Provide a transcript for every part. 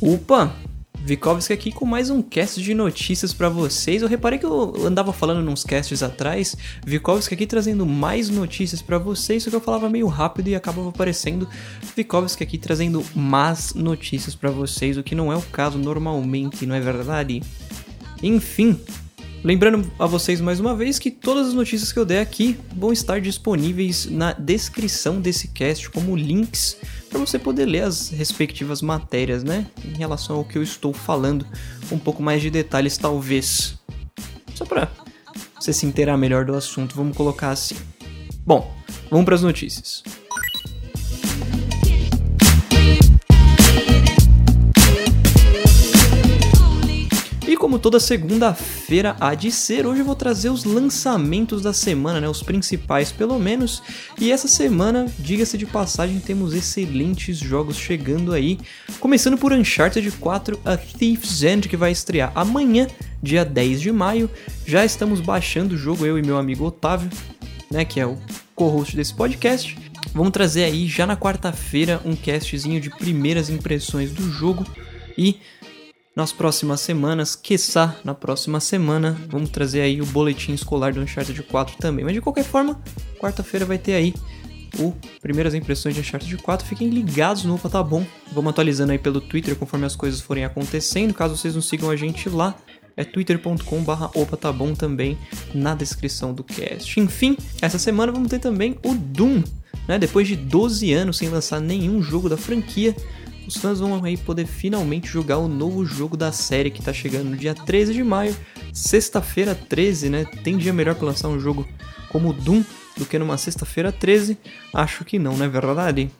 Opa! Vikovski aqui com mais um cast de notícias para vocês. Eu reparei que eu andava falando nos casts atrás, Vikovski aqui trazendo mais notícias para vocês, só que eu falava meio rápido e acabava aparecendo Vikovski aqui trazendo más notícias para vocês, o que não é o caso normalmente, não é verdade? Enfim, Lembrando a vocês mais uma vez que todas as notícias que eu der aqui vão estar disponíveis na descrição desse cast como links para você poder ler as respectivas matérias, né? Em relação ao que eu estou falando, um pouco mais de detalhes talvez. Só para você se inteirar melhor do assunto, vamos colocar assim. Bom, vamos para as notícias. Como toda segunda-feira há de ser, hoje eu vou trazer os lançamentos da semana, né, os principais pelo menos. E essa semana, diga-se de passagem, temos excelentes jogos chegando aí. Começando por Uncharted 4 A Thief's End, que vai estrear amanhã, dia 10 de maio. Já estamos baixando o jogo, eu e meu amigo Otávio, né, que é o co-host desse podcast. Vamos trazer aí já na quarta-feira um castzinho de primeiras impressões do jogo e nas próximas semanas, quiçá na próxima semana, vamos trazer aí o boletim escolar do Uncharted 4 também. Mas de qualquer forma, quarta-feira vai ter aí o Primeiras Impressões de Uncharted 4. Fiquem ligados no Opa Tá Bom. Vamos atualizando aí pelo Twitter conforme as coisas forem acontecendo. Caso vocês não sigam a gente lá, é twitter.com opa tá bom também na descrição do cast. Enfim, essa semana vamos ter também o Doom, né? Depois de 12 anos sem lançar nenhum jogo da franquia, os fãs vão aí poder finalmente jogar o novo jogo da série que tá chegando no dia 13 de maio, sexta-feira 13, né? Tem dia melhor para lançar um jogo como Doom do que numa sexta-feira 13? Acho que não, não é verdade?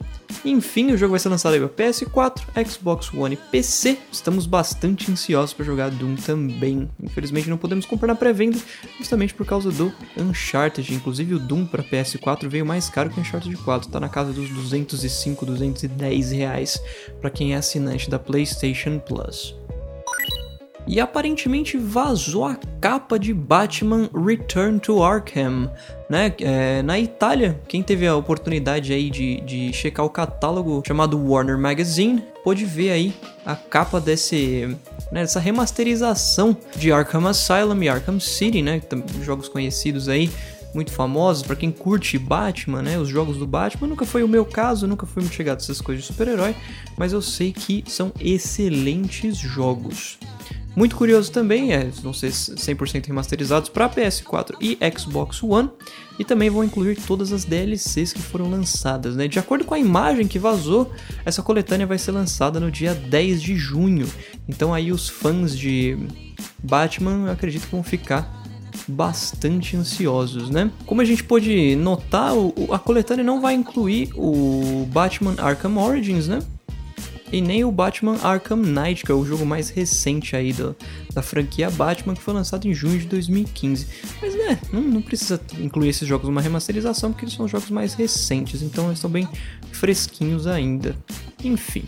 Enfim, o jogo vai ser lançado para PS4, Xbox One e PC. Estamos bastante ansiosos para jogar Doom também. Infelizmente não podemos comprar na pré-venda, justamente por causa do Uncharted. Inclusive o Doom para PS4 veio mais caro que o Uncharted 4, está na casa dos 205, 210 reais para quem é assinante da PlayStation Plus e aparentemente vazou a capa de Batman Return to Arkham. Né? É, na Itália, quem teve a oportunidade aí de, de checar o catálogo chamado Warner Magazine, pôde ver aí a capa desse, né, dessa remasterização de Arkham Asylum e Arkham City, né? Jogos conhecidos aí muito famosos para quem curte Batman, né? Os jogos do Batman nunca foi o meu caso, nunca fui muito chegado a essas coisas de super-herói, mas eu sei que são excelentes jogos. Muito curioso também, é, vão ser 100% remasterizados para PS4 e Xbox One, e também vão incluir todas as DLCs que foram lançadas. Né? De acordo com a imagem que vazou, essa coletânea vai ser lançada no dia 10 de junho. Então aí os fãs de Batman eu acredito que vão ficar bastante ansiosos, né? Como a gente pôde notar, a coletânea não vai incluir o Batman Arkham Origins, né? E nem o Batman Arkham Knight, que é o jogo mais recente aí do, da franquia Batman, que foi lançado em junho de 2015. Mas né, não, não precisa incluir esses jogos numa remasterização, porque eles são jogos mais recentes, então eles estão bem fresquinhos ainda. Enfim.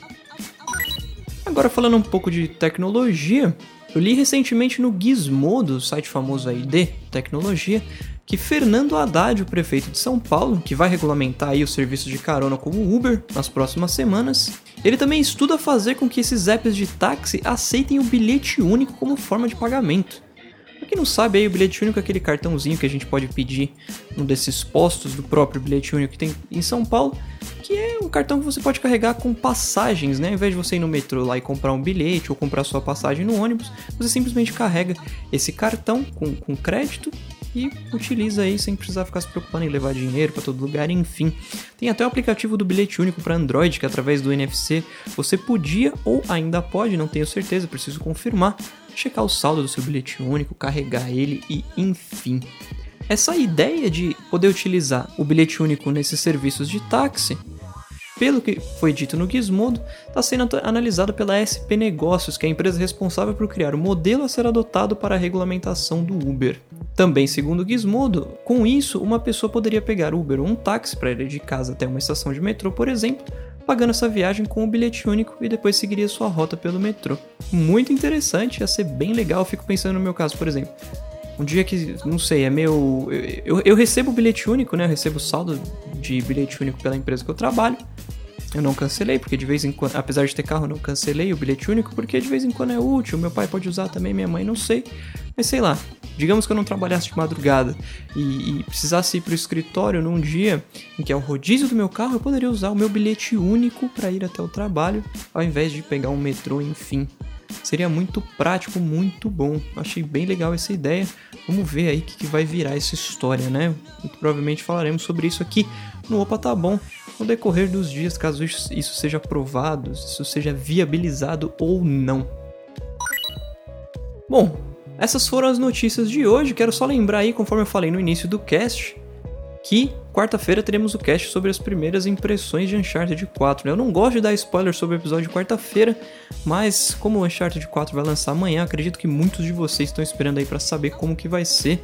Agora falando um pouco de tecnologia, eu li recentemente no Gizmodo, site famoso aí de tecnologia, que Fernando Haddad, o prefeito de São Paulo, que vai regulamentar aí os serviços de carona como Uber nas próximas semanas, ele também estuda fazer com que esses apps de táxi aceitem o bilhete único como forma de pagamento. Pra quem não sabe, aí o bilhete único é aquele cartãozinho que a gente pode pedir num desses postos do próprio bilhete único que tem em São Paulo, que é um cartão que você pode carregar com passagens, né? Ao invés de você ir no metrô lá e comprar um bilhete ou comprar sua passagem no ônibus, você simplesmente carrega esse cartão com, com crédito e utiliza aí sem precisar ficar se preocupando em levar dinheiro para todo lugar, enfim. Tem até o aplicativo do bilhete único para Android, que através do NFC você podia ou ainda pode, não tenho certeza, preciso confirmar, checar o saldo do seu bilhete único, carregar ele e enfim. Essa ideia de poder utilizar o bilhete único nesses serviços de táxi pelo que foi dito no Gizmodo, está sendo analisado pela SP Negócios, que é a empresa responsável por criar o modelo a ser adotado para a regulamentação do Uber. Também, segundo o Gizmodo, com isso, uma pessoa poderia pegar Uber ou um táxi para ir de casa até uma estação de metrô, por exemplo, pagando essa viagem com o bilhete único e depois seguiria sua rota pelo metrô. Muito interessante, ia ser bem legal. fico pensando no meu caso, por exemplo. Um dia que, não sei, é meu. Eu, eu recebo o bilhete único, né? Eu recebo saldo de bilhete único pela empresa que eu trabalho. Eu não cancelei, porque de vez em quando, apesar de ter carro, eu não cancelei o bilhete único, porque de vez em quando é útil. Meu pai pode usar também, minha mãe, não sei. Mas sei lá, digamos que eu não trabalhasse de madrugada e, e precisasse ir para o escritório num dia em que é o rodízio do meu carro, eu poderia usar o meu bilhete único para ir até o trabalho, ao invés de pegar um metrô, enfim. Seria muito prático, muito bom. Achei bem legal essa ideia. Vamos ver aí o que, que vai virar essa história, né? Muito provavelmente falaremos sobre isso aqui no Opa Tá Bom no decorrer dos dias, caso isso seja aprovado, isso seja viabilizado ou não. Bom, essas foram as notícias de hoje. Quero só lembrar aí, conforme eu falei no início do cast, que quarta-feira teremos o cast sobre as primeiras impressões de Uncharted 4. Eu não gosto de dar spoiler sobre o episódio de quarta-feira, mas como o Uncharted 4 vai lançar amanhã, acredito que muitos de vocês estão esperando aí para saber como que vai ser.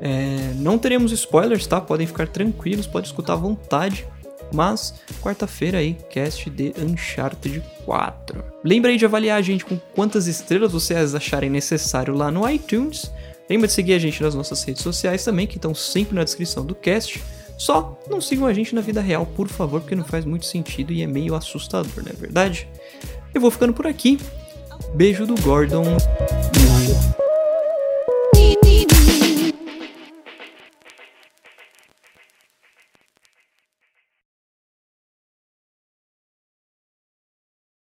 É, não teremos spoilers, tá? Podem ficar tranquilos, pode escutar à vontade. Mas, quarta-feira aí, cast de Uncharted 4. Lembra aí de avaliar a gente com quantas estrelas vocês acharem necessário lá no iTunes. Lembra de seguir a gente nas nossas redes sociais também, que estão sempre na descrição do cast. Só não sigam a gente na vida real, por favor, porque não faz muito sentido e é meio assustador, não é verdade? Eu vou ficando por aqui. Beijo do Gordon.